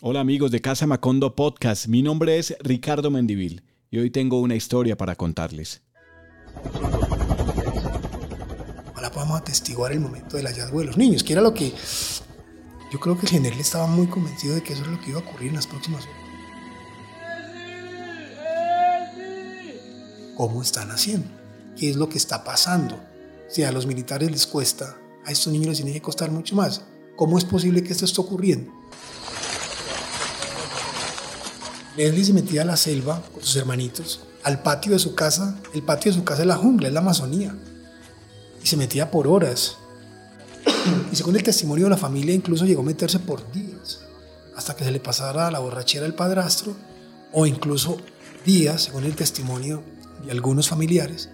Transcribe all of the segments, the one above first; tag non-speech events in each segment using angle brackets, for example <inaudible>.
Hola amigos de Casa Macondo Podcast, mi nombre es Ricardo Mendivil y hoy tengo una historia para contarles. Ojalá podamos atestiguar el momento del hallazgo de los niños, que era lo que yo creo que el general estaba muy convencido de que eso es lo que iba a ocurrir en las próximas horas. ¿Cómo están haciendo? ¿Qué es lo que está pasando? Si a los militares les cuesta, a estos niños les tiene que costar mucho más. ¿Cómo es posible que esto esté ocurriendo? Leslie se metía a la selva con sus hermanitos, al patio de su casa. El patio de su casa es la jungla, es la Amazonía. Y se metía por horas. Y según el testimonio de la familia, incluso llegó a meterse por días, hasta que se le pasara la borrachera al padrastro, o incluso días, según el testimonio de algunos familiares.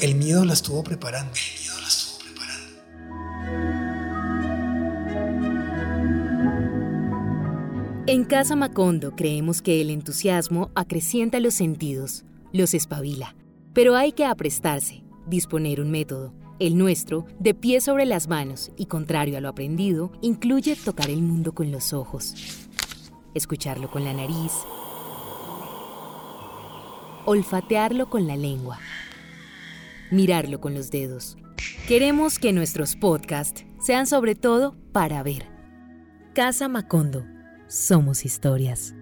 El miedo la estuvo preparando. El miedo la En Casa Macondo creemos que el entusiasmo acrecienta los sentidos, los espabila, pero hay que aprestarse, disponer un método. El nuestro, de pie sobre las manos y contrario a lo aprendido, incluye tocar el mundo con los ojos, escucharlo con la nariz, olfatearlo con la lengua, mirarlo con los dedos. Queremos que nuestros podcasts sean sobre todo para ver. Casa Macondo somos historias.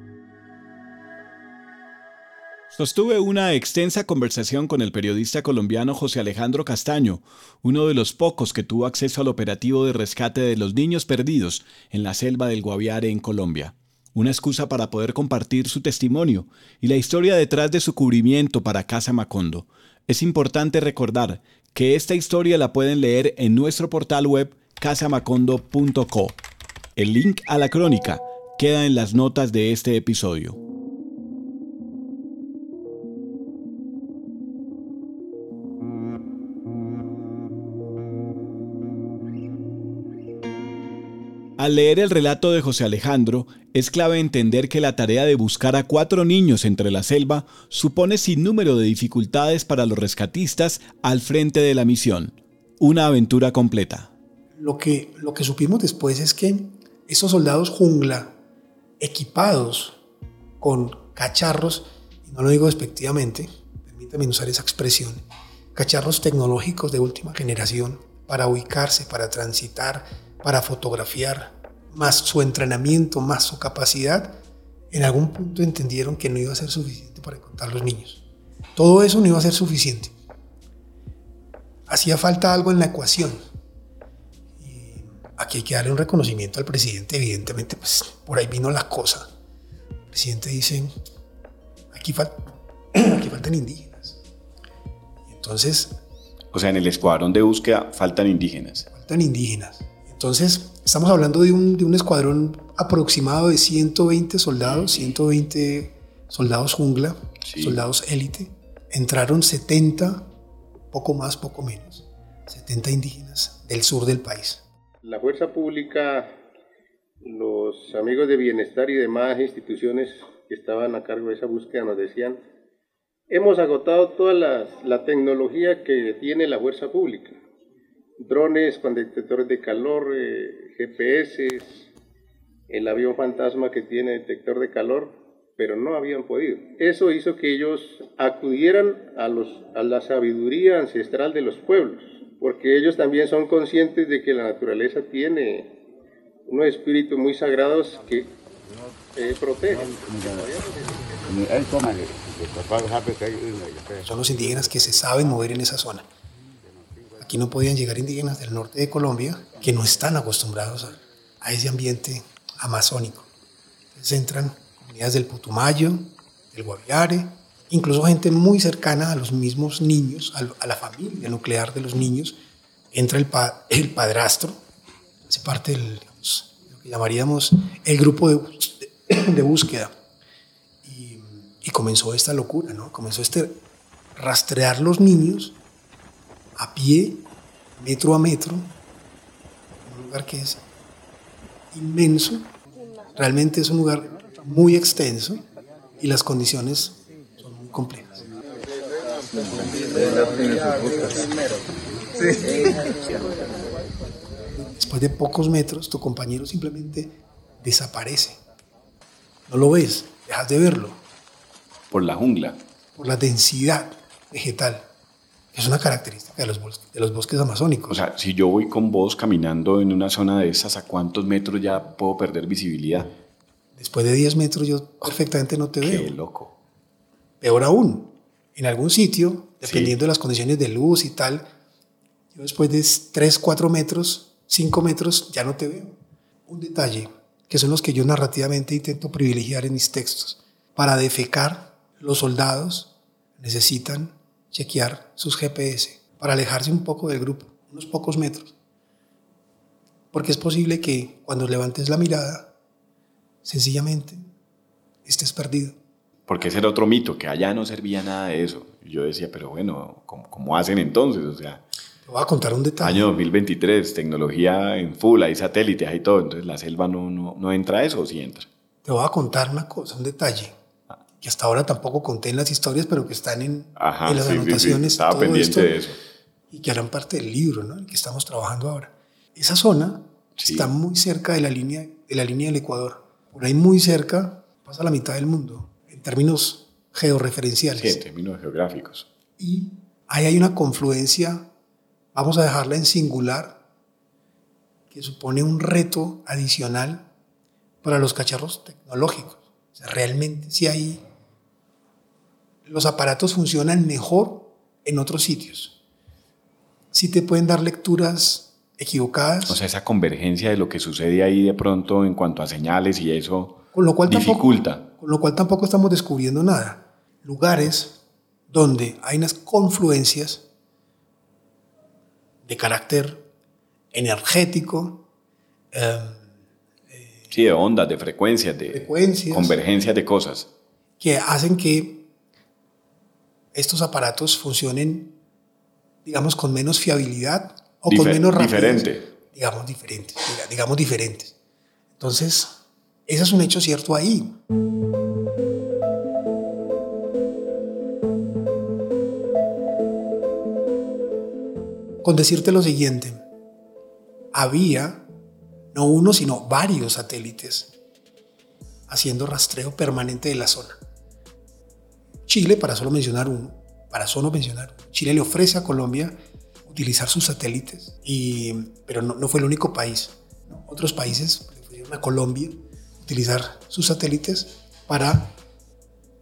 Sostuve una extensa conversación con el periodista colombiano José Alejandro Castaño, uno de los pocos que tuvo acceso al operativo de rescate de los niños perdidos en la selva del Guaviare en Colombia. Una excusa para poder compartir su testimonio y la historia detrás de su cubrimiento para Casa Macondo. Es importante recordar que esta historia la pueden leer en nuestro portal web casamacondo.co. El link a la crónica queda en las notas de este episodio. Al leer el relato de José Alejandro, es clave entender que la tarea de buscar a cuatro niños entre la selva supone sin número de dificultades para los rescatistas al frente de la misión. Una aventura completa. Lo que, lo que supimos después es que esos soldados jungla equipados con cacharros, y no lo digo despectivamente, permítame usar esa expresión, cacharros tecnológicos de última generación para ubicarse, para transitar, para fotografiar, más su entrenamiento, más su capacidad, en algún punto entendieron que no iba a ser suficiente para encontrar los niños. Todo eso no iba a ser suficiente. Hacía falta algo en la ecuación aquí hay que darle un reconocimiento al presidente, evidentemente, pues por ahí vino la cosa. El presidente dice, aquí, <clears throat> aquí faltan indígenas. entonces... O sea, en el escuadrón de búsqueda faltan indígenas. Faltan indígenas. Entonces, estamos hablando de un, de un escuadrón aproximado de 120 soldados, 120 soldados jungla, soldados élite. Entraron 70, poco más, poco menos, 70 indígenas del sur del país la fuerza pública, los amigos de bienestar y demás instituciones que estaban a cargo de esa búsqueda nos decían, hemos agotado toda la, tecnología que tiene la fuerza pública, drones con detectores de calor, eh, GPS, el avión fantasma que tiene detector de calor, pero no habían podido. Eso hizo que ellos acudieran a, los, a la sabiduría ancestral de los pueblos porque ellos también son conscientes de que la naturaleza tiene unos espíritus muy sagrados que eh, protegen. Son los indígenas que se saben mover en esa zona. Aquí no podían llegar indígenas del norte de Colombia que no están acostumbrados a, ese ambiente amazónico. Entonces entran comunidades del Putumayo, del Guaviare, incluso gente muy cercana a los mismos niños, a, la familia nuclear de los niños, entra el, padrastro, hace parte del, lo que llamaríamos el grupo de, búsqueda. Y, y, comenzó esta locura, ¿no? Comenzó este rastrear los niños a pie, metro a metro, en un lugar que es inmenso, realmente es un lugar muy extenso y las condiciones Después de pocos metros, tu compañero simplemente desaparece. No lo ves, dejas de verlo. Por la jungla. Por la densidad vegetal. que Es una característica de los, bosques, de los bosques amazónicos. O sea, si yo voy con vos caminando en una zona de esas, ¿a cuántos metros ya puedo perder visibilidad? Después de 10 metros yo perfectamente no te veo. Qué loco. Peor aún, en algún sitio, dependiendo de las condiciones de luz y tal, yo después de 3, 4 metros, 5 metros, ya no te veo. Un detalle, que son los que yo narrativamente intento privilegiar en mis textos. Para defecar, los soldados necesitan chequear sus GPS para alejarse un poco del grupo, unos pocos metros. Porque es posible que cuando levantes la mirada, sencillamente estés perdido. Porque ese era otro mito, que allá no servía nada de eso. Y yo decía, pero bueno, ¿cómo, cómo hacen entonces? O sea, te voy a contar un detalle. Año 2023, tecnología en full, hay satélites, hay todo. Entonces, ¿la selva no, no, no entra a eso o sí entra? Te voy a contar una cosa, un detalle que hasta ahora tampoco conté en las historias, pero que están en, Ajá, en las sí, sí, anotaciones. sí, Estaba todo pendiente esto, de eso. Y que harán parte del libro, ¿no? El que estamos trabajando ahora. Esa zona Sí. está muy cerca de la, línea, de la línea del Ecuador. Por ahí muy cerca pasa la mitad del mundo, términos georreferenciales. Sí, en términos geográficos. Y ahí hay una confluencia, vamos a dejarla en singular, que supone un reto adicional para los cacharros tecnológicos. O sea, realmente si hay... Los aparatos funcionan mejor en otros sitios. Sí te pueden dar lecturas equivocadas, O sea, esa convergencia de lo que sucede ahí de pronto en cuanto a señales y eso con lo cual tampoco, dificulta. Con lo cual tampoco estamos descubriendo nada. Lugares donde hay unas confluencias de carácter energético, eh, Sí, de ondas, de frecuencias, de frecuencias, convergencias de cosas. que hacen que estos aparatos funcionen, digamos, con menos fiabilidad o con menos rapidez. diferente. Digamos diferentes, diga- digamos diferentes. Entonces, ese es un hecho cierto ahí. Con decirte lo siguiente, había no uno, sino varios satélites haciendo rastreo permanente de la zona. Chile, para solo mencionar uno, para solo mencionar, Chile le ofrece a Colombia utilizar sus satélites, y, pero no, fue el único país. Otros países le a Colombia utilizar sus satélites para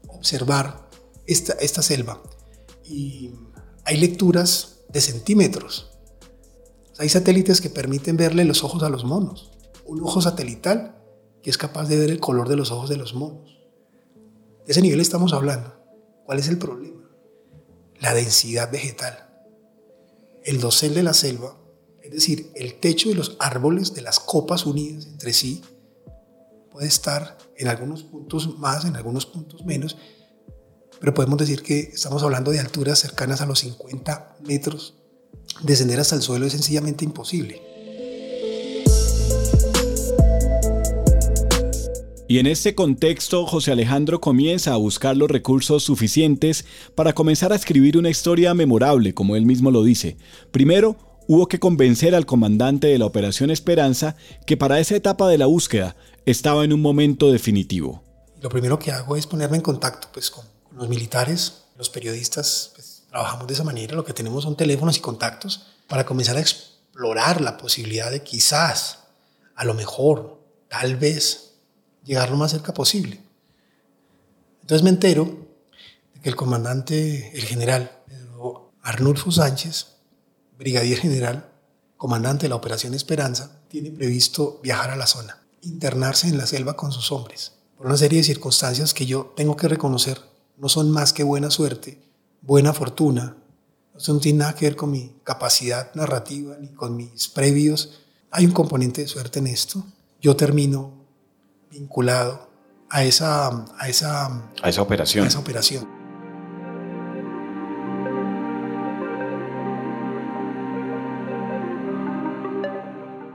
observar esta, esta selva. Y hay lecturas de centímetros. Hay satélites que permiten verle los ojos a los monos. Un ojo satelital que es capaz de ver el color de los ojos de los monos. De ese nivel estamos hablando. ¿Cuál es el problema? La densidad vegetal. El dosel de la selva, es decir, el techo de los árboles de las copas unidas entre sí, puede estar en algunos puntos más, en algunos puntos menos, pero podemos decir que estamos hablando de alturas cercanas a los 50 metros. Descender hasta el suelo es sencillamente imposible. Y en este contexto, José Alejandro comienza a buscar los recursos suficientes para comenzar a escribir una historia memorable, como él mismo lo dice. Primero, hubo que convencer al comandante de la Operación Esperanza que para esa etapa de la búsqueda estaba en un momento definitivo. Lo primero que hago es ponerme en contacto pues, con, los militares, los periodistas, pues, trabajamos de esa manera, lo que tenemos son teléfonos y contactos para comenzar a explorar la posibilidad de quizás, a lo mejor, tal vez, llegar lo más cerca posible. Entonces me entero de que el comandante, el general Pedro Arnulfo Sánchez, brigadier general, comandante de la Operación Esperanza, tiene previsto viajar a la zona, internarse en la selva con sus hombres, por una serie de circunstancias que yo tengo que reconocer no son más que buena suerte, buena fortuna, eso no tiene nada que ver con mi capacidad narrativa ni con mis previos. Hay un componente de suerte en esto. Yo termino vinculado a esa, a esa, A esa operación. a esa operación.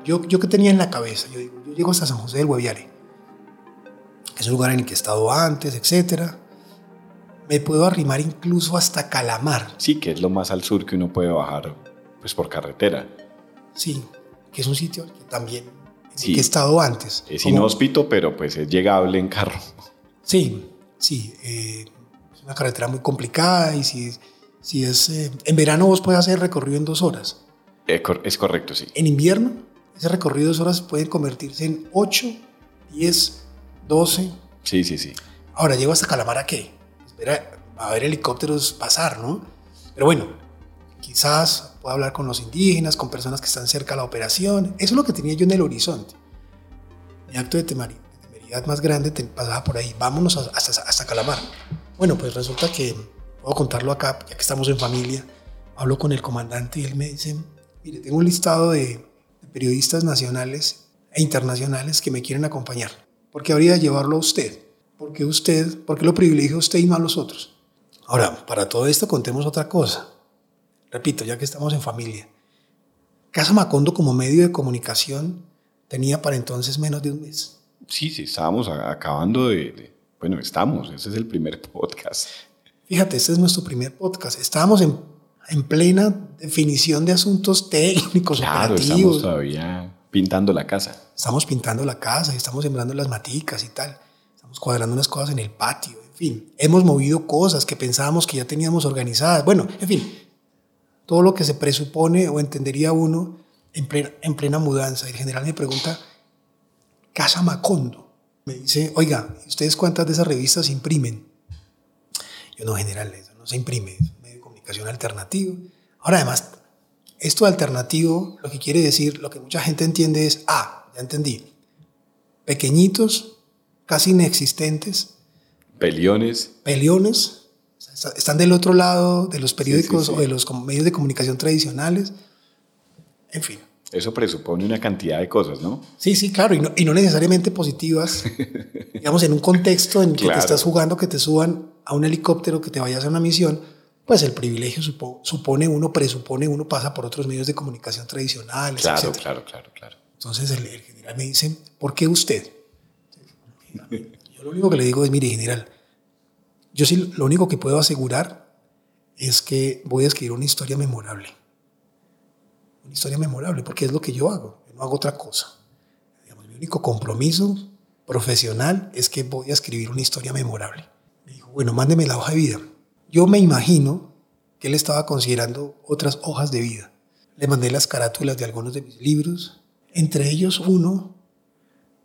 Yo, yo que tenía en la cabeza, yo digo, llego hasta San José del Guaviare, que es un lugar en el que he estado antes, etcétera. Me puedo arrimar incluso hasta Calamar, Sí, que es lo más al sur que uno puede bajar pues por carretera. sí, que es un sitio que también sí. que he estado antes. Es inhóspito, pero pues es llegable en carro. Sí, sí. Eh, es una carretera muy complicada y si, si es... Eh, en verano vos puedes hacer recorrido en dos horas. Es, correcto, sí. En invierno, ese recorrido de dos horas puede convertirse en 8, 10, 12. Sí, sí, sí. Ahora, ¿llego hasta Calamar a qué? Espera, a ver helicópteros pasar, ¿no? Pero bueno, quizás pueda hablar con los indígenas, con personas que están cerca de la operación. Eso es lo que tenía yo en el horizonte. Mi acto de temeridad más grande pasaba por ahí. Vámonos hasta, hasta Calamar. Bueno, pues resulta que puedo contarlo acá, ya que estamos en familia. Hablo con el comandante y él me dice, mire, tengo un listado de, periodistas nacionales e internacionales que me quieren acompañar. ¿Por qué habría de llevarlo a usted? ¿Por qué usted, por qué lo privilegia usted y no a los otros? Ahora, para todo esto contemos otra cosa. Repito, ya que estamos en familia. Casa Macondo como medio de comunicación tenía para entonces menos de un mes. Sí, sí, estábamos acabando de, Bueno, estamos, ese es el primer <laughs> podcast. Fíjate, este es nuestro primer podcast. Estábamos en en plena definición de asuntos técnicos, claro, Estamos todavía pintando la casa. Estamos pintando la casa y estamos sembrando las maticas y tal. Estamos cuadrando unas cosas en el patio, en fin. Hemos movido cosas que pensábamos que ya teníamos organizadas. Bueno, en fin, todo lo que se presupone o entendería uno en plena, en plena mudanza. El general me pregunta, Casa Macondo. Me dice, oiga, ¿ustedes cuántas de esas revistas imprimen? Yo no, general, eso no se imprime alternativo. Ahora además, esto alternativo lo que quiere decir, lo que mucha gente entiende es, ah, ya entendí, pequeñitos, casi inexistentes. Peliones. Peliones. Están del otro lado de los periódicos o de los medios de comunicación tradicionales. En fin. Eso presupone una cantidad de cosas, ¿no? Sí, sí, claro, y no, y no necesariamente positivas. <laughs> digamos, en un contexto en que te estás jugando que te suban a un helicóptero, que te vayas a una misión, pues el privilegio supone uno, presupone uno, pasa por otros medios de comunicación tradicionales. Claro, claro, claro, claro. Entonces el, general me dice, ¿por qué usted? Yo lo único que le digo es, mire, general, yo sí lo único que puedo asegurar es que voy a escribir una historia memorable. Una historia memorable, porque es lo que yo hago, no hago otra cosa. mi único compromiso profesional es que voy a escribir una historia memorable. Me dijo, bueno, mándeme la hoja de vida. Yo me imagino que él estaba considerando otras hojas de vida. Le mandé las carátulas de algunos de mis libros, entre ellos uno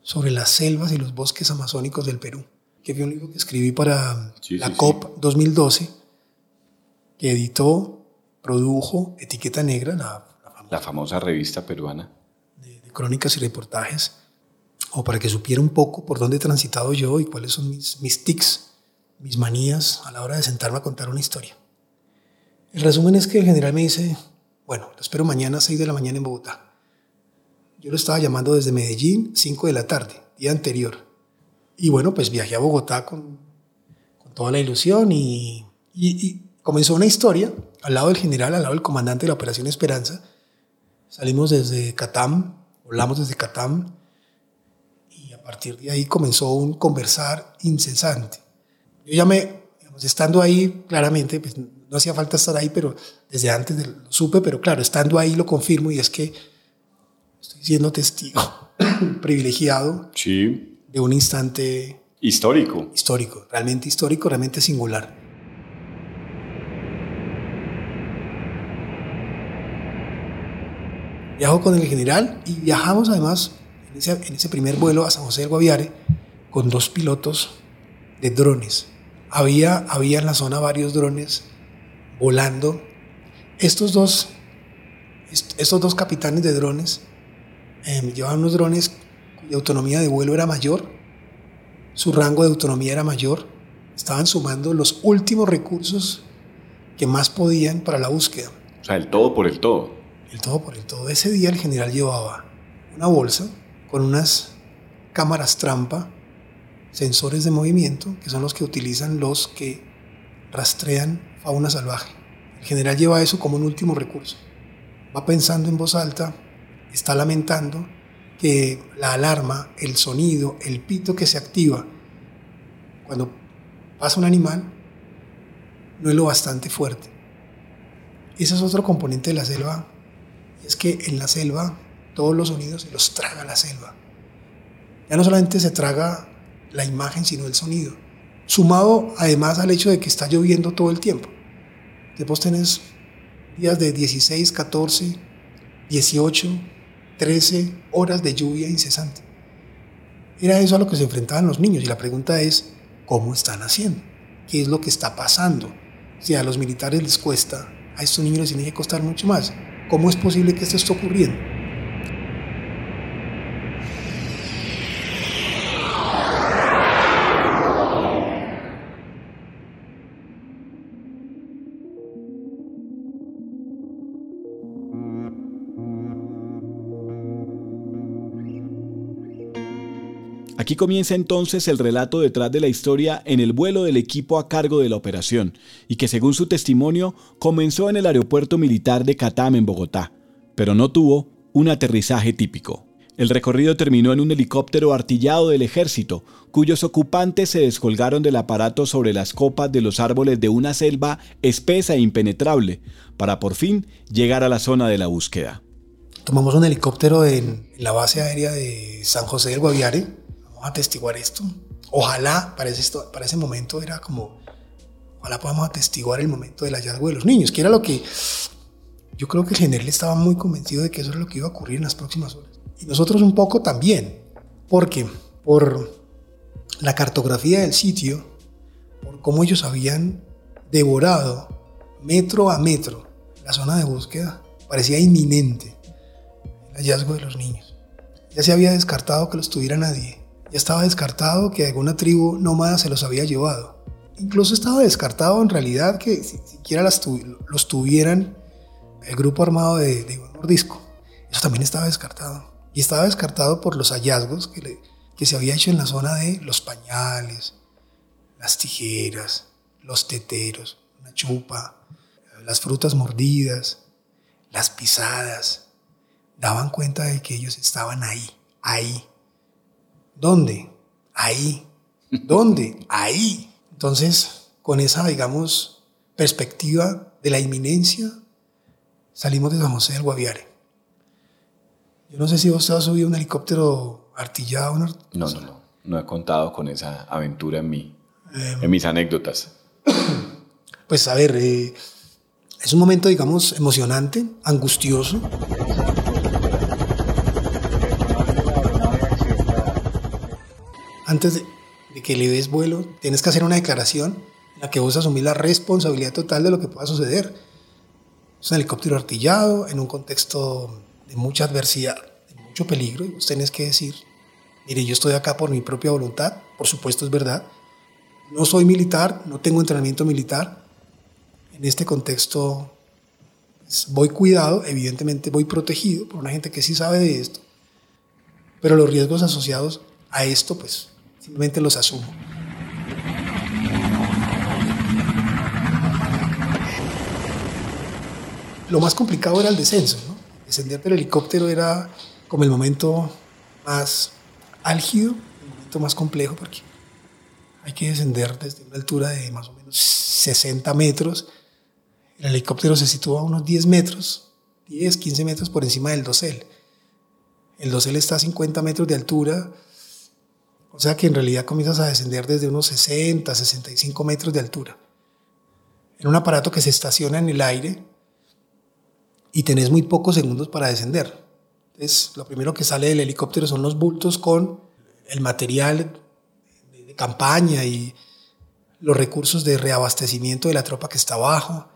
sobre las selvas y los bosques amazónicos del Perú, que fue un libro que escribí para la COP 2012, que editó, produjo Etiqueta Negra, la, famosa, revista peruana. De, crónicas y reportajes, o para que supiera un poco por dónde he transitado yo y cuáles son mis, mis tics mis manías a la hora de sentarme a contar una historia. El resumen es que el general me dice, bueno, lo espero mañana a 6 de la mañana en Bogotá. Yo lo estaba llamando desde Medellín, 5 de la tarde, día anterior. Y bueno, pues viajé a Bogotá con, toda la ilusión y, y, comenzó una historia al lado del general, al lado del comandante de la Operación Esperanza. Salimos desde Catam, volamos desde Catam y a partir de ahí comenzó un conversar incesante yo ya me, estando ahí, claramente, pues no hacía falta estar ahí, pero desde antes lo supe, pero claro, estando ahí lo confirmo y es que estoy siendo testigo <coughs> privilegiado sí. de un instante histórico. Histórico, realmente histórico, realmente singular. Viajo con el general y viajamos además en ese, en ese primer vuelo a San José del Guaviare con dos pilotos de drones había, había en la zona varios drones volando. Estos dos, estos dos capitanes de drones eh, llevaban unos drones cuya autonomía de vuelo era mayor, su rango de autonomía era mayor, estaban sumando los últimos recursos que más podían para la búsqueda. O sea, el todo por el todo. El todo por el todo. Ese día el general llevaba una bolsa con unas cámaras trampa sensores de movimiento, que son los que utilizan los que rastrean fauna salvaje. El general lleva eso como un último recurso. Va pensando en voz alta, está lamentando que la alarma, el sonido, el pito que se activa cuando pasa un animal no es lo bastante fuerte. Ese es otro componente de la selva, es que en la selva todos los sonidos se los traga la selva ya no solamente se traga la imagen, sino el sonido. Sumado además al hecho de que está lloviendo todo el tiempo. Después tenés días de 16, 14, 18, 13 horas de lluvia incesante. Era eso a lo que se enfrentaban los niños y la pregunta es, ¿cómo están haciendo? ¿Qué es lo que está pasando? Si a los militares les cuesta, a estos niños les tiene que costar mucho más. ¿Cómo es posible que esto esté ocurriendo? Comienza entonces el relato detrás de la historia en el vuelo del equipo a cargo de la operación, y que según su testimonio comenzó en el aeropuerto militar de Catam en Bogotá, pero no tuvo un aterrizaje típico. El recorrido terminó en un helicóptero artillado del ejército, cuyos ocupantes se descolgaron del aparato sobre las copas de los árboles de una selva espesa e impenetrable, para por fin llegar a la zona de la búsqueda. Tomamos un helicóptero en la base aérea de San José del Guaviare, atestiguar esto. Ojalá para ese, para ese momento era como, ojalá podamos atestiguar el momento del hallazgo de los niños, que era lo que yo creo que general estaba muy convencido de que eso era lo que iba a ocurrir en las próximas horas. Y nosotros un poco también, porque por la cartografía del sitio, por cómo ellos habían devorado metro a metro la zona de búsqueda, parecía inminente el hallazgo de los niños. Ya se había descartado que los tuviera nadie. Ya estaba descartado que alguna tribu nómada se los había llevado. Incluso estaba descartado en realidad que siquiera los tuvieran el grupo armado de, de Iván Mordisco. Eso también estaba descartado. Y estaba descartado por los hallazgos que, que se había hecho en la zona de los pañales, las tijeras, los teteros, una chupa, las frutas mordidas, las pisadas. Daban cuenta de que ellos estaban ahí, ahí, ¿Dónde? Ahí. ¿Dónde? Ahí. Entonces, con esa, digamos, perspectiva de la inminencia, salimos de San José del Guaviare. Yo no sé si vos has subido un helicóptero artillado. no, no, no. No he contado con esa aventura en mí, em. en mis anécdotas. Pues a ver, eh, es un momento, digamos, emocionante, angustioso. Antes de, que le des vuelo, tienes que hacer una declaración en la que vos asumís la responsabilidad total de lo que pueda suceder. Es un helicóptero artillado en un contexto de mucha adversidad, de mucho peligro, y vos tenés que decir, mire, yo estoy acá por mi propia voluntad, por supuesto es verdad, no soy militar, no tengo entrenamiento militar, en este contexto pues, voy cuidado, evidentemente voy protegido por una gente que sí sabe de esto, pero los riesgos asociados a esto, pues simplemente los asumo. Lo más complicado era el descenso, ¿no? Descender del helicóptero era como el momento más álgido, el momento más complejo, porque hay que descender desde una altura de más o menos 60 metros. El helicóptero se sitúa unos 10 metros, 10, 15 metros por encima del dosel. El dosel está a 50 metros de altura, o sea que en realidad comienzas a descender desde unos 60, 65 metros de altura. En un aparato que se estaciona en el aire y tenés muy pocos segundos para descender. Entonces, lo primero que sale del helicóptero son los bultos con el material de campaña y los recursos de reabastecimiento de la tropa que está abajo.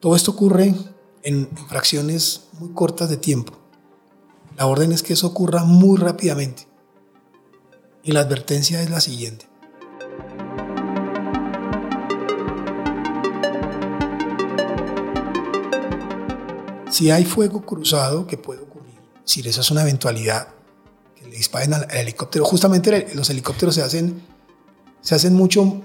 Todo esto ocurre en fracciones muy cortas de tiempo. La orden es que eso ocurra muy rápidamente. Y la advertencia es la siguiente. Si hay fuego cruzado, que puede ocurrir, si esa es una eventualidad, que le disparen al, helicóptero, justamente los helicópteros se hacen, se hacen mucho,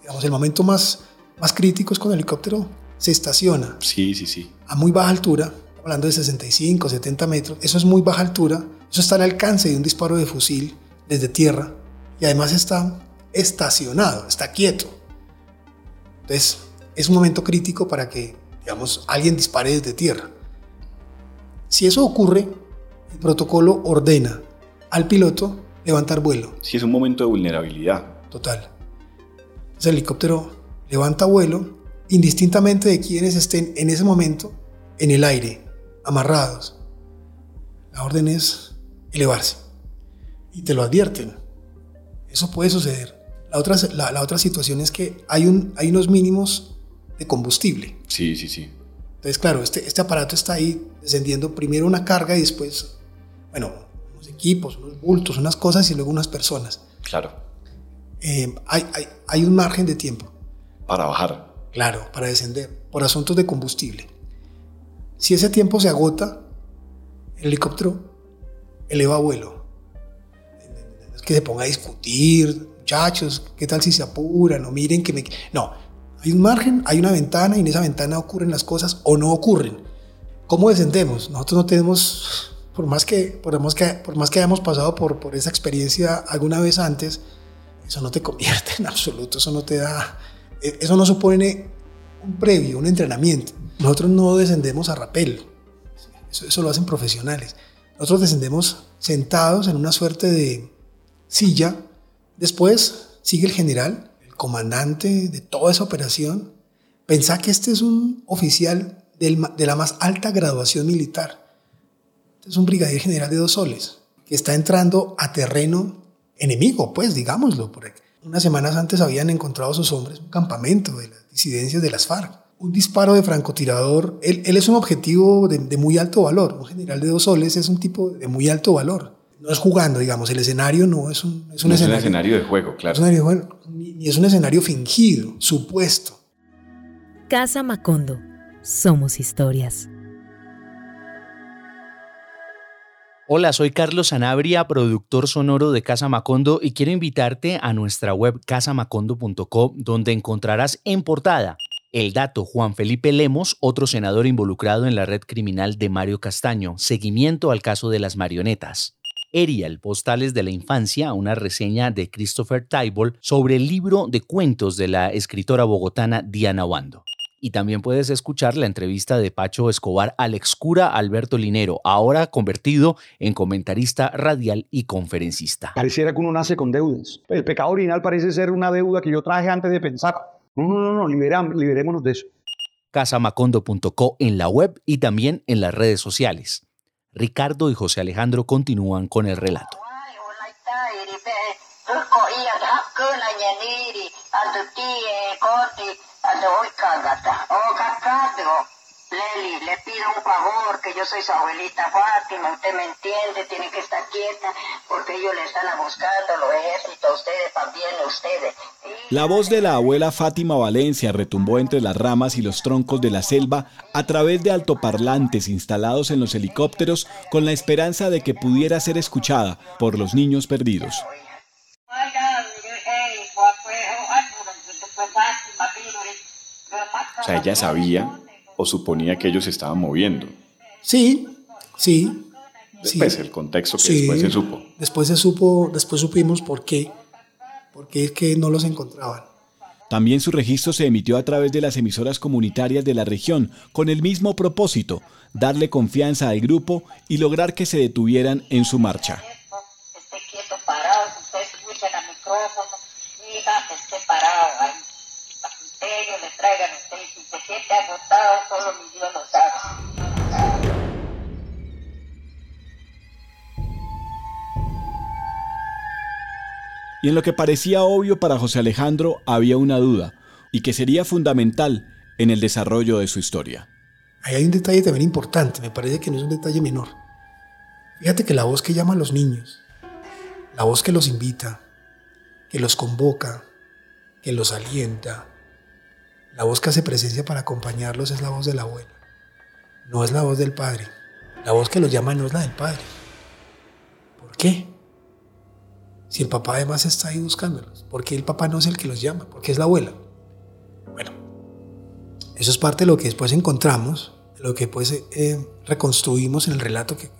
digamos, el momento más, más crítico es cuando el helicóptero se estaciona. Sí, sí, sí. A muy baja altura, hablando de 65, 70 metros, eso es muy baja altura, eso está al alcance de un disparo de fusil desde tierra y además está estacionado, está quieto. Entonces, es un momento crítico para que, digamos, alguien dispare desde tierra. Si eso ocurre, el protocolo ordena al piloto levantar vuelo. Sí, es un momento de vulnerabilidad. Total. el helicóptero levanta vuelo indistintamente de quienes estén en ese momento en el aire, amarrados. La orden es elevarse. Y te lo advierten. Eso puede suceder. La otra, la, otra situación es que hay, un, hay unos mínimos de combustible. Sí, sí, sí. Entonces, claro, este, este aparato está ahí descendiendo primero una carga y después, bueno, unos equipos, unos bultos, unas cosas y luego unas personas. Claro. Eh, hay, hay, hay un margen de tiempo. Para bajar. Claro, para descender, por asuntos de combustible. Si ese tiempo se agota, el helicóptero eleva vuelo. Que se ponga a discutir, muchachos, ¿qué tal si se apuran? O miren que me... No, hay un margen, hay una ventana y en esa ventana ocurren las cosas o no ocurren. ¿Cómo descendemos? Nosotros no tenemos, por más que, por más que, por más que hayamos pasado por, por esa experiencia alguna vez antes, eso no te convierte en absoluto, eso no te da, e, eso no supone un previo, un entrenamiento. Nosotros no descendemos a rapel, eso, eso lo hacen profesionales. Nosotros descendemos sentados en una suerte de silla Después sigue el general, el comandante de toda esa operación. Pensá que este es un oficial de la más alta graduación militar. Este es un brigadier general de dos soles que está entrando a terreno enemigo, pues digámoslo. Porque unas semanas antes habían encontrado a sus hombres un campamento de las disidencias de las FARC. Un disparo de francotirador, él, es un objetivo de, de muy alto valor. Un general de dos soles es un tipo de muy alto valor no es jugando, digamos, el escenario no es un, es un, escenario, es un escenario, de juego, claro. ni, es un escenario fingido, supuesto. Casa Macondo, somos historias. Hola, soy Carlos Sanabria, productor sonoro de Casa Macondo y quiero invitarte a nuestra web casamacondo.co donde encontrarás en portada el dato Juan Felipe Lemos, otro senador involucrado en la red criminal de Mario Castaño, seguimiento al caso de las marionetas. Erial, Postales de la Infancia, una reseña de Christopher Tybalt sobre el libro de cuentos de la escritora bogotana Diana Wando. Y también puedes escuchar la entrevista de Pacho Escobar al excura Alberto Linero, ahora convertido en comentarista radial y conferencista. Pareciera que uno nace con deudas. El pecado original parece ser una deuda que yo traje antes de pensar. No, no, no, no liberémonos de eso. Casamacondo.co en la web y también en las redes sociales. Ricardo y José Alejandro continúan con el relato. Leli, le pido un favor, que yo soy su abuelita Fátima, usted me entiende, tiene que estar quieta, porque ellos le están buscando los ejércitos, ustedes también, ustedes. La voz de la abuela Fátima Valencia retumbó entre las ramas y los troncos de la selva a través de altoparlantes instalados en los helicópteros con la esperanza de que pudiera ser escuchada por los niños perdidos. O sea, ella sabía o suponía que ellos se estaban moviendo. Sí, sí. Después, el contexto que después se supo. Después se supo, después supimos por qué, por qué es que no los encontraban. También su registro se emitió a través de las emisoras comunitarias de la región, con el mismo propósito, darle confianza al grupo y lograr que se detuvieran en su marcha. Ellos le traigan y en lo que parecía obvio para José Alejandro había una duda, y que sería fundamental en el desarrollo de su historia. Ahí hay un detalle también importante, me parece que no es un detalle menor. Fíjate que la voz que llama a los niños, la voz que los invita, que los convoca, que los alienta, la voz que hace presencia para acompañarlos es la voz de la abuela, no es la voz del padre. La voz que los llama no es la del padre. ¿Por qué? Si el papá además está ahí buscándolos, ¿por qué el papá no es el que los llama? ¿Por qué es la abuela? Bueno, eso es parte de lo que después encontramos, lo que después eh, reconstruimos en el relato que,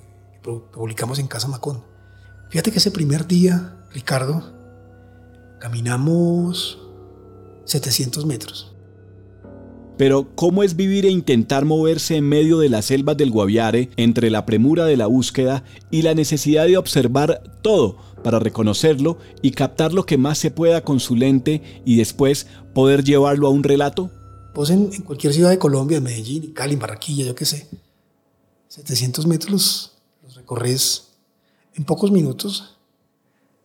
publicamos en Casa Macón. Fíjate que ese primer día, Ricardo, caminamos 700 metros. Pero, ¿cómo es vivir e intentar moverse en medio de las selvas del Guaviare entre la premura de la búsqueda y la necesidad de observar todo para reconocerlo y captar lo que más se pueda con su lente y después poder llevarlo a un relato? Vos en, cualquier ciudad de Colombia, Medellín, Cali, Barranquilla, yo qué sé, 700 metros los recorres en pocos minutos.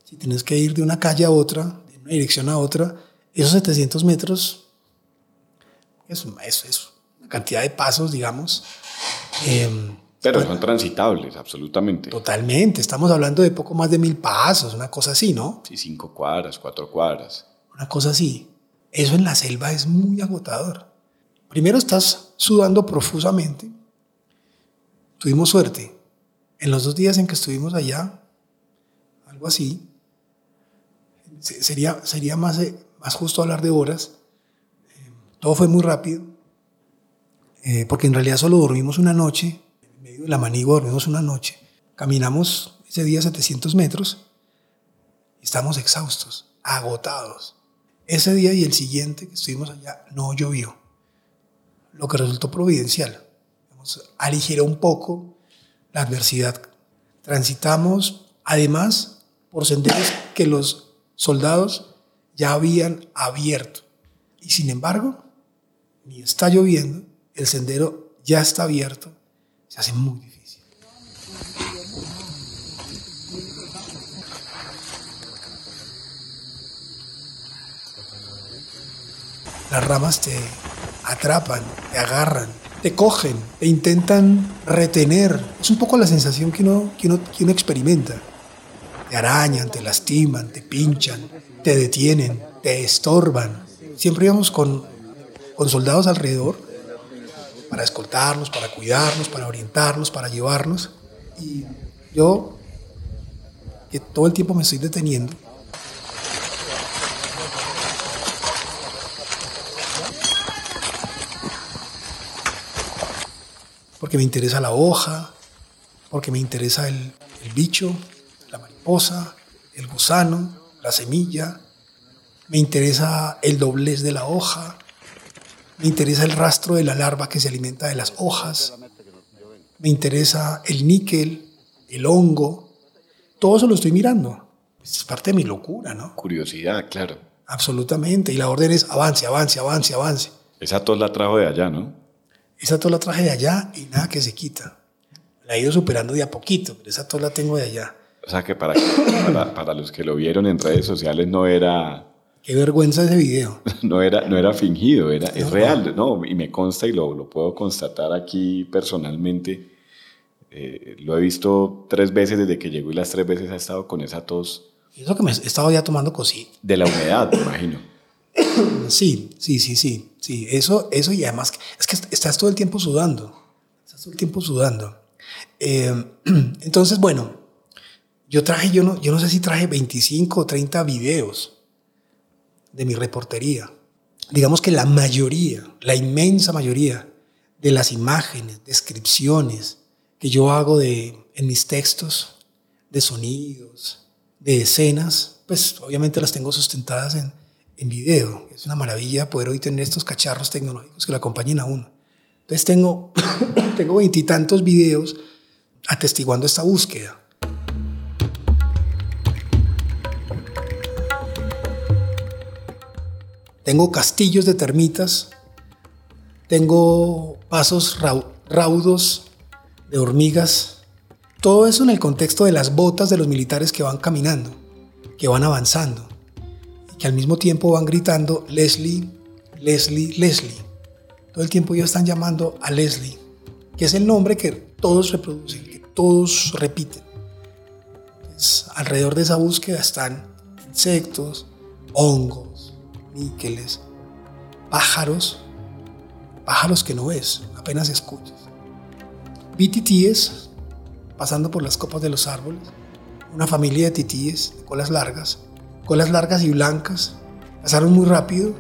Si tienes que ir de una calle a otra, de una dirección a otra, esos 700 metros es, es, es una cantidad de pasos, digamos. Eh, Pero son transitables, absolutamente. Totalmente. Estamos hablando de poco más de mil pasos, una cosa así, ¿no? Sí, cinco cuadras, cuatro cuadras. Una cosa así. Eso en la selva es muy agotador. Primero estás sudando profusamente. Tuvimos suerte. En los dos días en que estuvimos allá, algo así, sería, sería más, eh, más justo hablar de horas. Todo fue muy rápido, eh, porque en realidad solo dormimos una noche, en medio de la manigua dormimos una noche. Caminamos ese día 700 metros y estamos exhaustos, agotados. Ese día y el siguiente que estuvimos allá no llovió, lo que resultó providencial. Aligeró un poco la adversidad. Transitamos, además, por senderos que los soldados ya habían abierto. Y sin embargo, ni está lloviendo, el sendero ya está abierto, se hace muy difícil. Las ramas te atrapan, te agarran, te cogen, te intentan retener. Es un poco la sensación que uno, que uno, que uno experimenta. Te arañan, te lastiman, te pinchan, te detienen, te estorban. Siempre íbamos con, con soldados alrededor para escoltarnos, para cuidarnos, para orientarnos, para llevarnos. Y yo, que todo el tiempo me estoy deteniendo, porque me interesa la hoja, porque me interesa el, el bicho, la mariposa, el gusano, la semilla, me interesa el doblez de la hoja, me interesa el rastro de la larva que se alimenta de las hojas, me interesa el níquel, el hongo, todo eso lo estoy mirando. Es parte de mi locura, ¿no? Curiosidad, claro. Absolutamente. Y la orden es avance, avance, avance, avance. Esa tos la trajo de allá, ¿no? Esa tos la traje de allá y nada que se quita. La he ido superando de a poquito, pero esa tos la tengo de allá. O sea que para, para, para los que lo vieron en redes sociales no era Qué vergüenza ese video. <laughs> no era, no era fingido, era, es real, ¿no? Y me consta y lo, lo puedo constatar aquí personalmente. Eh, lo he visto tres veces desde que llegó y las tres veces ha estado con esa tos. Eso que me he estado ya tomando cosita. De la humedad, me imagino. <coughs> Sí, sí, sí, sí. Sí, eso, eso y además es que estás todo el tiempo sudando. Estás todo el tiempo sudando. Eh, <clears throat> entonces, bueno, yo traje, yo no, yo no sé si traje 25 o 30 videos de mi reportería. Digamos que la mayoría, la inmensa mayoría de las imágenes, descripciones que yo hago de, en mis textos, de sonidos, de escenas, pues obviamente las tengo sustentadas en, en video. Es una maravilla poder hoy tener estos cacharros tecnológicos que lo acompañen a uno. Entonces tengo <coughs> tengo veintitantos videos atestiguando esta búsqueda. Tengo castillos de termitas, tengo pasos raudos de hormigas, todo eso en el contexto de las botas de los militares que van caminando, que van avanzando, y que al mismo tiempo van gritando Leslie, Leslie, Leslie. Todo el tiempo ellos están llamando a Leslie, que es el nombre que todos reproducen, que todos repiten. Alrededor de esa búsqueda están insectos, hongos, níqueles, pájaros, pájaros que no ves, apenas escuchas. Vi titíes pasando por las copas de los árboles, una familia de titíes de colas largas, colas largas y blancas, pasaron muy rápido,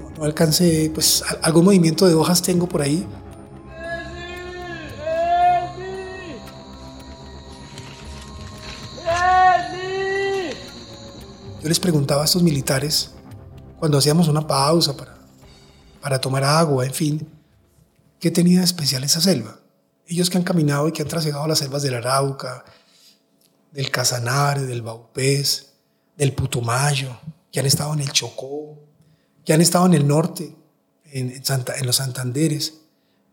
no, no alcancé, pues algún movimiento de hojas tengo por ahí. Yo les preguntaba a estos militares cuando hacíamos una pausa para, para tomar agua, en fin, ¿qué tenía de especial esa selva? Ellos que han caminado y que han trasegado las selvas del Arauca, del Casanare, del Baupés, del Putumayo, que han estado en el Chocó, que han estado en el norte, en, en los Santanderes.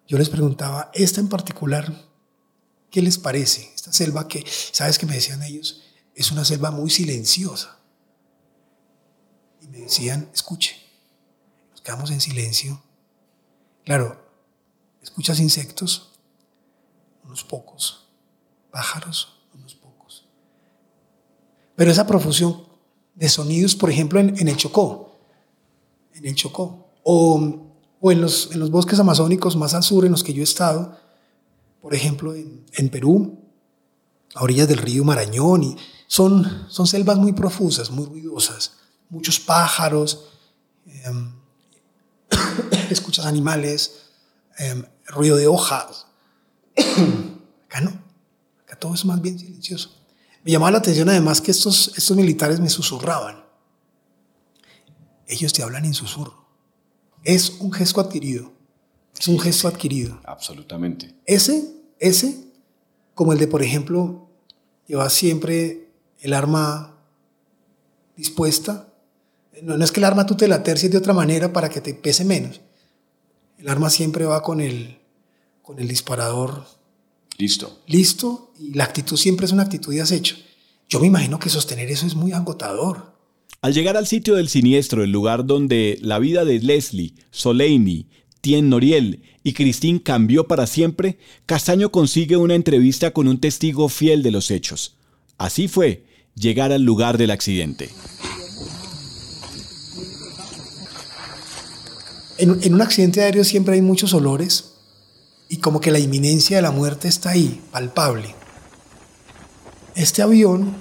Yo les preguntaba, esta en particular, ¿qué les parece? Esta selva que, ¿sabes qué me decían ellos? Es una selva muy silenciosa. Me decían, escuche, nos quedamos en silencio. Claro, escuchas insectos, unos pocos, pájaros, pero esa profusión de sonidos, por ejemplo, en, el Chocó, en el Chocó, o, o en, los, en, los, bosques amazónicos más al sur en los que yo he estado, por ejemplo, en, en Perú, a orillas del río Marañón, y son, son selvas muy profusas, muy ruidosas, muchos pájaros, em, <coughs> escuchas animales, em, ruido de hojas. <coughs> Acá no, acá todo es más bien silencioso. Me llamaba la atención además que estos, estos militares me susurraban. Ellos te hablan en susurro. Es un gesto adquirido. Es un gesto adquirido. Absolutamente. Ese, ese, como el de, por ejemplo, llevar siempre el arma dispuesta. No, no, es que el arma tú te la tercies de otra manera para que te pese menos. El arma siempre va con el, con el disparador Listo. Listo. Y la actitud siempre es una actitud de acecho. Yo me imagino que sostener eso es muy agotador. Al llegar al sitio del siniestro, el lugar donde la vida de Leslie, Soleini, Tien Noriel y Christine cambió para siempre, Castaño consigue una entrevista con un testigo fiel de los hechos. Así fue llegar al lugar del accidente. En, un accidente aéreo siempre hay muchos olores, y como que la inminencia de la muerte está ahí, palpable. Este avión,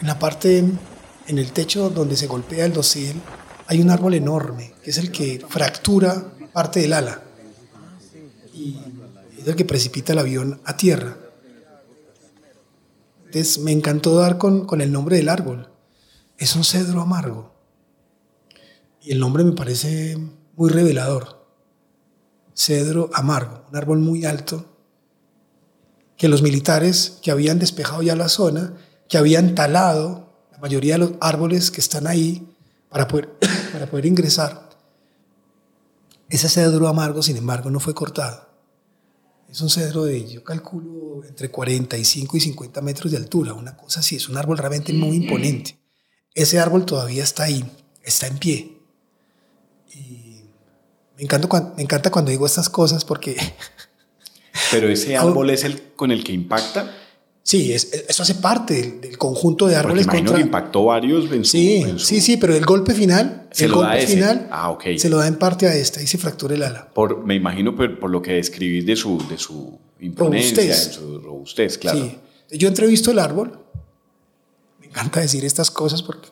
en la parte, en el techo donde se golpea el dosiel, hay un árbol enorme, que es el que fractura parte del ala. Y es el que precipita el avión a tierra. Entonces me encantó dar con, con el nombre del árbol. Es un cedro amargo. Y el nombre me parece muy revelador cedro amargo, un árbol muy alto, que los militares que habían despejado ya la zona, que habían talado la mayoría de los árboles que están ahí para poder, <coughs> para poder ingresar, ese cedro amargo, sin embargo, no fue cortado. Es un cedro de, yo calculo, entre 45 y 50 metros de altura, una cosa así, es un árbol realmente muy imponente. Ese árbol todavía está ahí, está en pie. Me encanta, me encanta cuando digo estas cosas porque... Pero ese <laughs> árbol es el con el que impacta. Sí, eso hace parte del, conjunto de árboles. Porque contra... que impactó varios en sí, sí, sí, pero el golpe final, se el golpe final, ah, okay. se lo da en parte a esta y se fractura el ala. Por, me imagino por, por lo que describís de su, de su imponencia, robustez. de su robustez, claro. Sí. Yo entrevisto el árbol. Me encanta decir estas cosas porque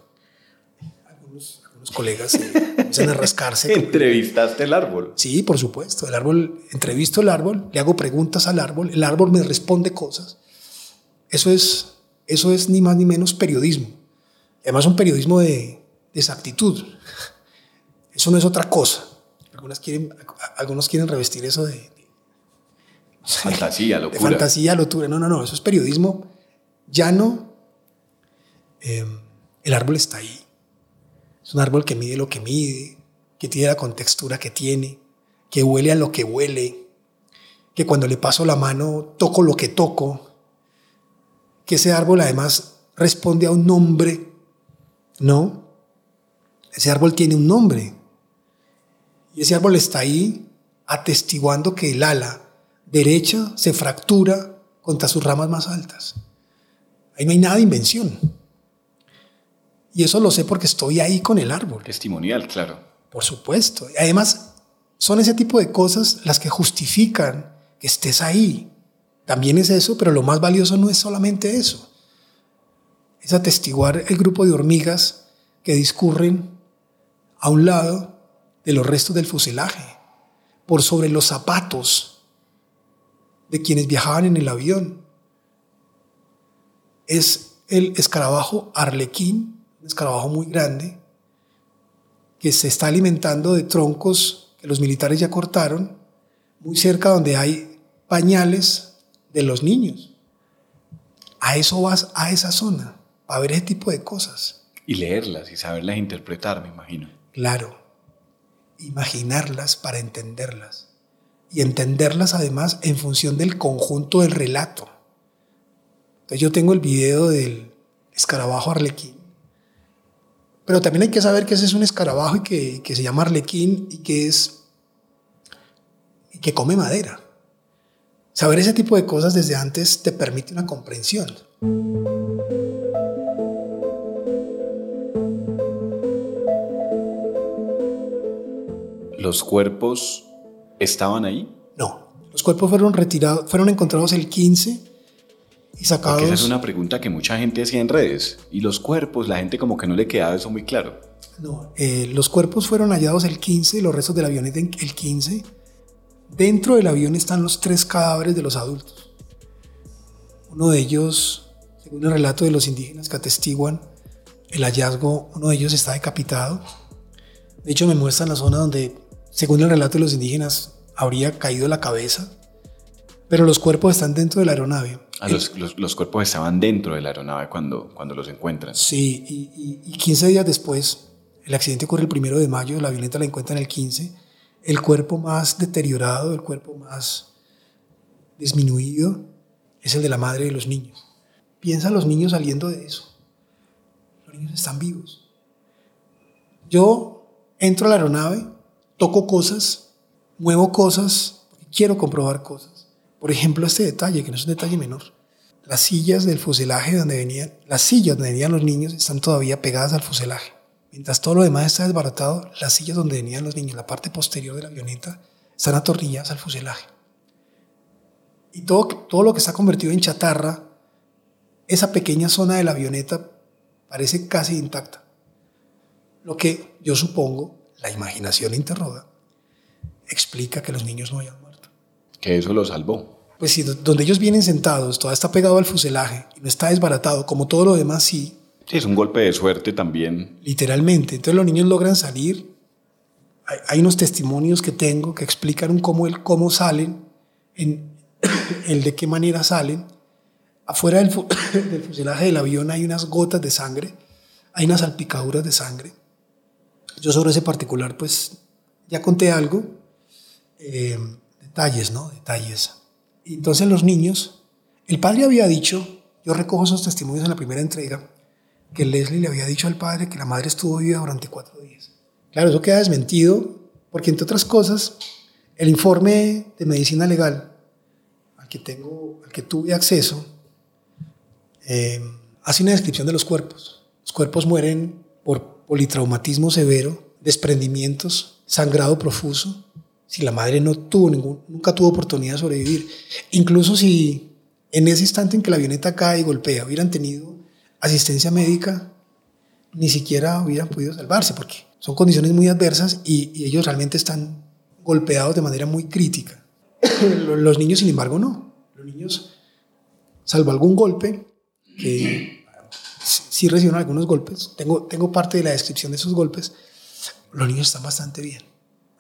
colegas empiezan a rascarse. <laughs> ¿Entrevistaste el árbol? Sí, por supuesto. El árbol, entrevisto el árbol, le hago preguntas al árbol, el árbol me responde cosas. Eso es, eso es ni más ni menos periodismo. Además, un periodismo de, de exactitud. Eso no es otra cosa. Algunas quieren, algunos quieren revestir eso de, de fantasía, locura. De fantasía, locura. No, no, no. Eso es periodismo llano. Eh, el árbol está ahí. Es un árbol que mide lo que mide, que tiene la contextura que tiene, que huele a lo que huele, que cuando le paso la mano toco lo que toco, que ese árbol además responde a un nombre, ¿no? Ese árbol tiene un nombre. Y ese árbol está ahí atestiguando que el ala derecha se fractura contra sus ramas más altas. Ahí no hay nada de invención. Y eso lo sé porque estoy ahí con el árbol. Testimonial, claro. Por supuesto. Y además, son ese tipo de cosas las que justifican que estés ahí. También es eso, pero lo más valioso no es solamente eso. Es atestiguar el grupo de hormigas que discurren a un lado de los restos del fuselaje, por sobre los zapatos de quienes viajaban en el avión. Es el escarabajo arlequín escarabajo muy grande, que se está alimentando de troncos que los militares ya cortaron, muy cerca donde hay pañales de los niños. A eso vas a esa zona, a ver ese tipo de cosas. Y leerlas y saberlas interpretar, me imagino. Claro, imaginarlas para entenderlas. Y entenderlas además en función del conjunto del relato. Entonces yo tengo el video del escarabajo arlequín. Pero también hay que saber que ese es un escarabajo y que, que se llama arlequín y que es y que come madera. Saber ese tipo de cosas desde antes te permite una comprensión. ¿Los cuerpos estaban ahí? No, los cuerpos fueron retirados, fueron encontrados el 15 y sacados. Porque esa es una pregunta que mucha gente hacía en redes. Y los cuerpos, la gente como que no le quedaba eso muy claro. No, eh, los cuerpos fueron hallados el 15, los restos del avioneta el 15 Dentro del avión están los tres cadáveres de los adultos. Uno de ellos, según el relato de los indígenas que atestiguan el hallazgo, uno de ellos está decapitado. De hecho, me muestran la zona donde, según el relato de los indígenas, habría caído la cabeza. Pero los cuerpos están dentro de la aeronave. Ah, los, cuerpos estaban dentro de la aeronave cuando, cuando los encuentran. Sí, y, y, 15 días después, el accidente ocurre el primero de mayo, la avioneta la encuentran el 15 el cuerpo más deteriorado, el cuerpo más disminuido, es el de la madre de los niños. Piensa los niños saliendo de eso. Los niños están vivos. Yo entro a la aeronave, toco cosas, muevo cosas, quiero comprobar cosas. Por ejemplo, este detalle, que no es un detalle menor. Las sillas del fuselaje donde venían, las sillas donde venían los niños están todavía pegadas al fuselaje. Mientras todo lo demás está desbaratado, las sillas donde venían los niños, la parte posterior de la avioneta, están atornilladas al fuselaje. Y todo, todo lo que está convertido en chatarra, esa pequeña zona de la avioneta parece casi intacta. Lo que yo supongo, la imaginación interroga, explica que los niños no hayan. Que eso lo salvó. Pues si donde ellos vienen sentados, todo está pegado al fuselaje no está desbaratado, como todo lo demás sí, Sí, es un golpe de suerte también. Literalmente. Entonces los niños logran salir. Hay, unos testimonios que tengo que explican cómo, el, cómo salen, en, <coughs> el de qué manera salen. Afuera del, <coughs> del, fuselaje del avión hay unas gotas de sangre, hay unas salpicaduras de sangre. Yo sobre ese particular, pues ya conté algo. Eh, detalles, ¿no? Detalles. Entonces los niños, el padre había dicho, yo recojo esos testimonios en la primera entrega, que Leslie le había dicho al padre que la madre estuvo viva durante cuatro días. Claro, eso queda desmentido porque, entre otras cosas, el informe de medicina legal al que, tengo, al que tuve acceso eh, hace una descripción de los cuerpos. Los cuerpos mueren por politraumatismo severo, desprendimientos, sangrado profuso, si la madre no tuvo ningún, nunca tuvo oportunidad de sobrevivir. Incluso si en ese instante en que la avioneta cae y golpea hubieran tenido asistencia médica, ni siquiera hubieran podido salvarse, porque son condiciones muy adversas y, ellos realmente están golpeados de manera muy crítica. <coughs> Los niños, sin embargo, no. Los niños, salvo algún golpe, que sí recibieron algunos golpes, tengo, tengo parte de la descripción de esos golpes, los niños están bastante bien.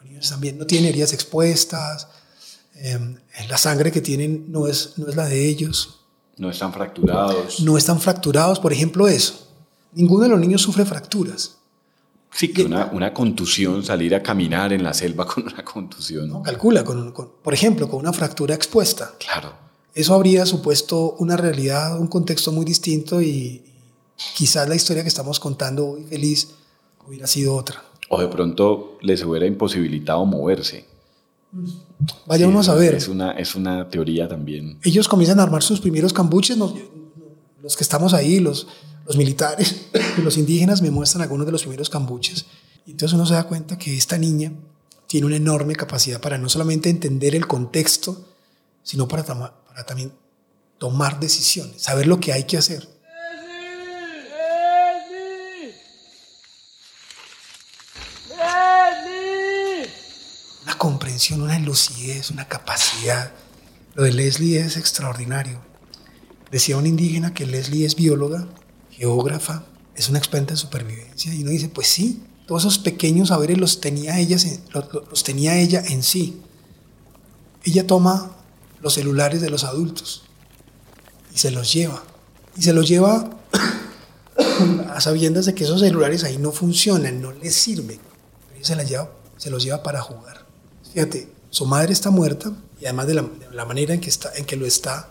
Niños bien, no tienen heridas expuestas, em, la sangre que tienen no es, no es la de ellos. No están fracturados. No están fracturados, por ejemplo, eso. Ninguno de los niños sufre fracturas. Sí, que una, una, contusión, salir a caminar en la selva <laughs> con una contusión. No, calcula, con, por ejemplo, con una fractura expuesta. Claro. Eso habría supuesto una realidad, un contexto muy distinto y, quizás la historia que estamos contando hoy feliz hubiera sido otra. O de pronto les hubiera imposibilitado moverse. Vaya uno a saber. Es una, es una teoría también. Ellos comienzan a armar sus primeros cambuches, los que estamos ahí, los, los militares, <laughs> los indígenas me muestran algunos de los primeros cambuches. Y entonces uno se da cuenta que esta niña tiene una enorme capacidad para no solamente entender el contexto, sino para, para también tomar decisiones, saber lo que hay que hacer. Comprensión, una lucidez, una capacidad. Lo de Leslie es extraordinario. Decía un indígena que Leslie es bióloga, geógrafa, es una experta en supervivencia. Y uno dice, pues sí, todos esos pequeños saberes los tenía ella, tenía ella en sí. Ella toma los celulares de los adultos y se los lleva y se los lleva <coughs> a sabiendas de que esos celulares ahí no funcionan, no les sirven. Ella se los lleva para jugar. Fíjate, su madre está muerta y además de la, de la manera en que, está, en que lo está,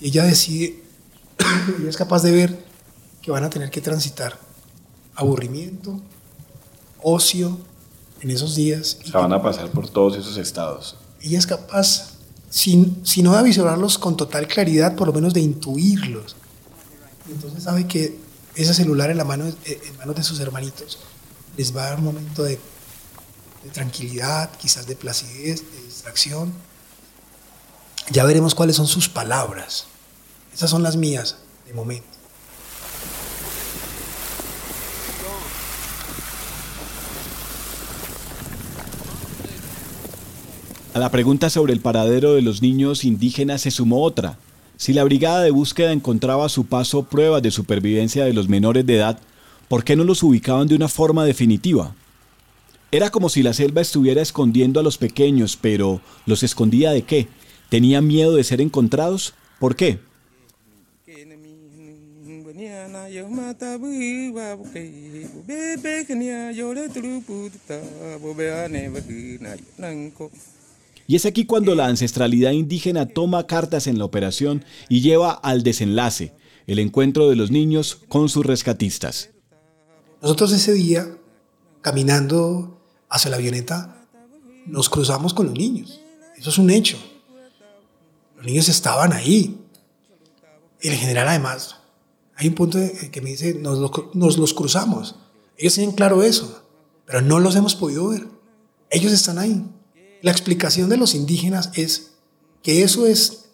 ella decide, <clears throat> ella es capaz de ver que van a tener que transitar aburrimiento, ocio en esos días. O sea, van a pasar por todos esos estados. Ella es capaz, sin, si no de avisorarlos con total claridad, por lo menos de intuirlos. Entonces sabe que ese celular en, la mano, eh, en manos de sus hermanitos les va a dar un momento de, de tranquilidad, quizás de placidez, de distracción. Ya veremos cuáles son sus palabras. Esas son las mías de momento. A la pregunta sobre el paradero de los niños indígenas se sumó otra. Si la brigada de búsqueda encontraba a su paso pruebas de supervivencia de los menores de edad, ¿por qué no los ubicaban de una forma definitiva? Era como si la selva estuviera escondiendo a los pequeños, pero ¿los escondía de qué? ¿Tenían miedo de ser encontrados? ¿Por qué? Y es aquí cuando la ancestralidad indígena toma cartas en la operación y lleva al desenlace, el encuentro de los niños con sus rescatistas. Nosotros ese día, caminando hacia la avioneta, nos cruzamos con los niños. Eso es un hecho. Los niños estaban ahí. El general además, hay un punto que me dice, nos, lo- nos los cruzamos. Ellos tienen claro eso, pero no los hemos podido ver. Ellos están ahí. La explicación de los indígenas es que eso es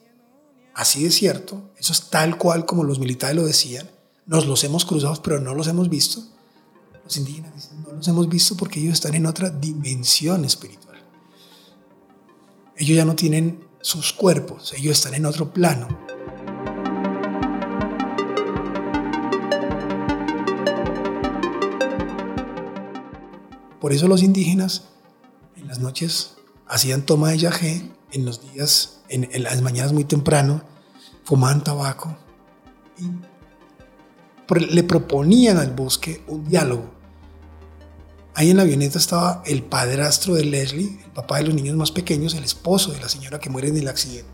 así de cierto, eso es tal cual como los militares lo decían, nos los hemos cruzado, pero no los hemos visto. Los indígenas dicen, no los hemos visto porque ellos están en otra dimensión espiritual. Ellos ya no tienen sus cuerpos, ellos están en otro plano. Por eso los indígenas en las noches hacían toma de yagé, en los días, en, en las mañanas muy temprano, fumaban tabaco y le proponían al bosque un diálogo. Ahí en la avioneta estaba el padrastro de Leslie, el papá de los niños más pequeños, el esposo de la señora que muere en el accidente.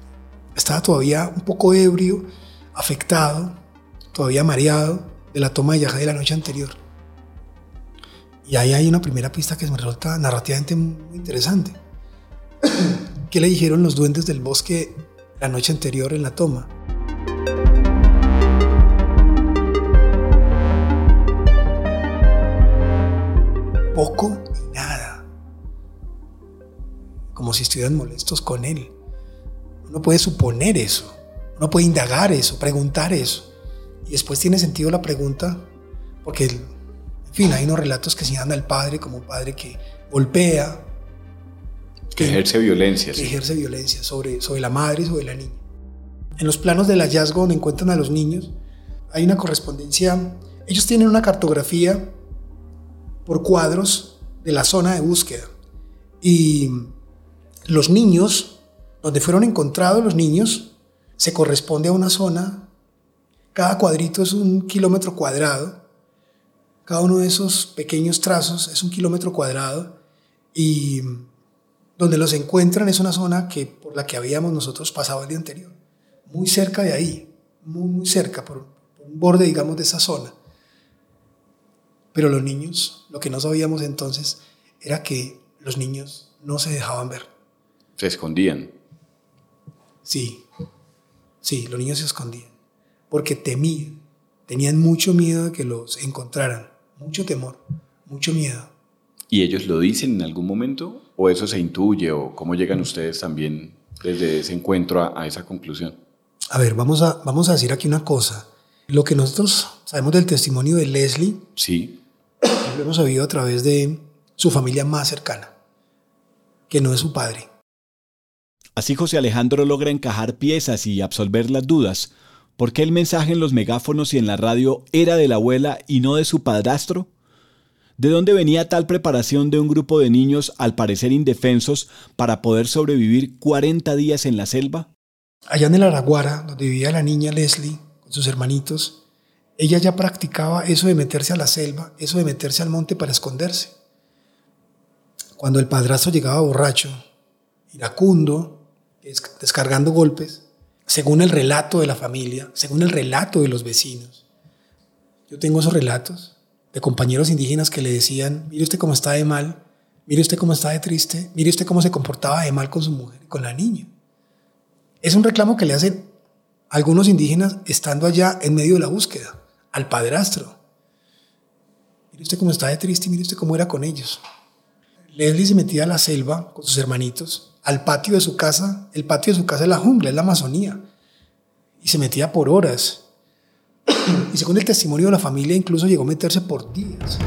Estaba todavía un poco ebrio, afectado, todavía mareado de la toma de yagé de la noche anterior. Y ahí hay una primera pista que me resulta narrativamente muy interesante. <clears throat> ¿Qué le dijeron los duendes del bosque la noche anterior en la toma? Poco y nada. Como si estuvieran molestos con él. Uno puede suponer eso, uno puede indagar eso, preguntar eso. Y después tiene sentido la pregunta, porque, en fin, hay unos relatos que señalan al padre como un padre que golpea, Que ejerce violencia. que sí. ejerce violencia sobre, sobre la madre y sobre la niña. En los planos del hallazgo donde encuentran a los niños, hay una correspondencia. Ellos tienen una cartografía por cuadros de la zona de búsqueda. Y los niños, donde fueron encontrados los niños, se corresponde a una zona. Cada cuadrito es un kilómetro cuadrado. Cada uno de esos pequeños trazos es un kilómetro cuadrado. Y donde los encuentran es una zona que, por la que habíamos nosotros pasado el día anterior. Muy cerca de ahí, muy, muy cerca, por, por un borde, digamos, de esa zona. Pero los niños, lo que no sabíamos entonces era que los niños no se dejaban ver. Se escondían. Sí, sí, los niños se escondían. Porque temían, tenían mucho miedo de que los encontraran. Mucho temor, mucho miedo. ¿Y ellos lo dicen en algún momento? ¿O eso se intuye? ¿O cómo llegan ustedes también desde ese encuentro a, a esa conclusión? A ver, vamos a, vamos a decir aquí una cosa. Lo que nosotros sabemos del testimonio de Leslie, Sí. Lo hemos sabido a través de su familia más cercana, que no es su padre. Así José Alejandro logra encajar piezas y absolver las dudas. ¿Por qué el mensaje en los megáfonos y en la radio era de la abuela y no de su padrastro? ¿De dónde venía tal preparación de un grupo de niños al parecer indefensos para poder sobrevivir 40 días en la selva? Allá en el Araguara, donde vivía la niña Leslie con sus hermanitos, ella ya practicaba eso de meterse a la selva, eso de meterse al monte para esconderse. Cuando el padrastro llegaba borracho, iracundo, descargando golpes, según el relato de la familia, según el relato de los vecinos. Yo tengo esos relatos de compañeros indígenas que le decían, mire usted cómo está de mal, mire usted cómo está de triste, mire usted cómo se comportaba de mal con su mujer con la niña. Es un reclamo que le hacen algunos indígenas estando allá en medio de la búsqueda, al padrastro. Mire usted cómo está de triste, mire usted cómo era con ellos. Leslie se metía a la selva con sus hermanitos, al patio de su casa. El patio de su casa es la jungla, es la Amazonía. Y se metía por horas. Y según el testimonio de la familia, incluso llegó a meterse por días.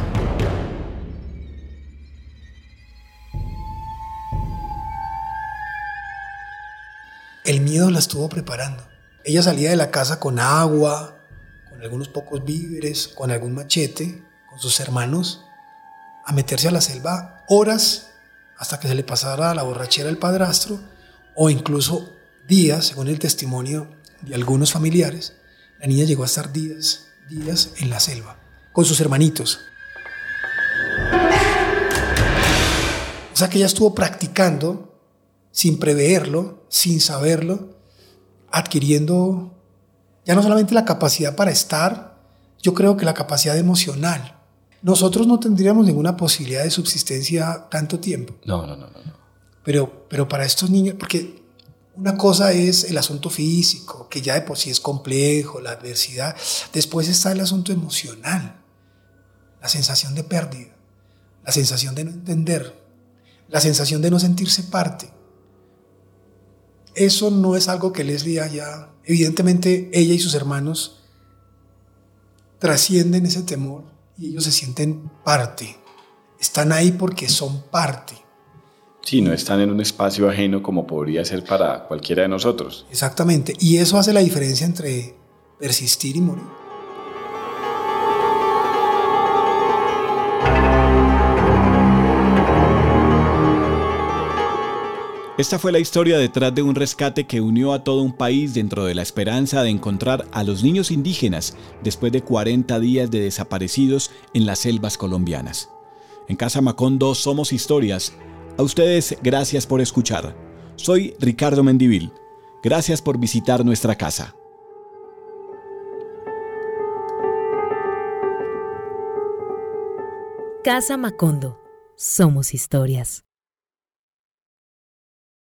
El miedo la estuvo preparando. Ella salía de la casa con agua, algunos pocos víveres, con algún machete, con sus hermanos, a meterse a la selva horas hasta que se le pasara la borrachera al padrastro, o incluso días, según el testimonio de algunos familiares, la niña llegó a estar días, días en la selva, con sus hermanitos. O sea que ella estuvo practicando sin preverlo, sin saberlo, adquiriendo ya no solamente la capacidad para estar, yo creo que la capacidad emocional. Nosotros no tendríamos ninguna posibilidad de subsistencia tanto tiempo. No, no, no, no. Pero, pero para estos niños, porque una cosa es el asunto físico, que ya de por sí es complejo, la adversidad. Después está el asunto emocional, la sensación de pérdida, la sensación de no entender, la sensación de no sentirse parte. Eso no es algo que Leslie haya... Evidentemente ella y sus hermanos trascienden ese temor y ellos se sienten parte. Están ahí porque son parte. Sí, no están en un espacio ajeno como podría ser para cualquiera de nosotros. Exactamente. Y eso hace la diferencia entre persistir y morir. Esta fue la historia detrás de un rescate que unió a todo un país dentro de la esperanza de encontrar a los niños indígenas después de 40 días de desaparecidos en las selvas colombianas. En Casa Macondo somos historias. A ustedes gracias por escuchar. Soy Ricardo Mendivil. Gracias por visitar nuestra casa. Casa Macondo. Somos historias.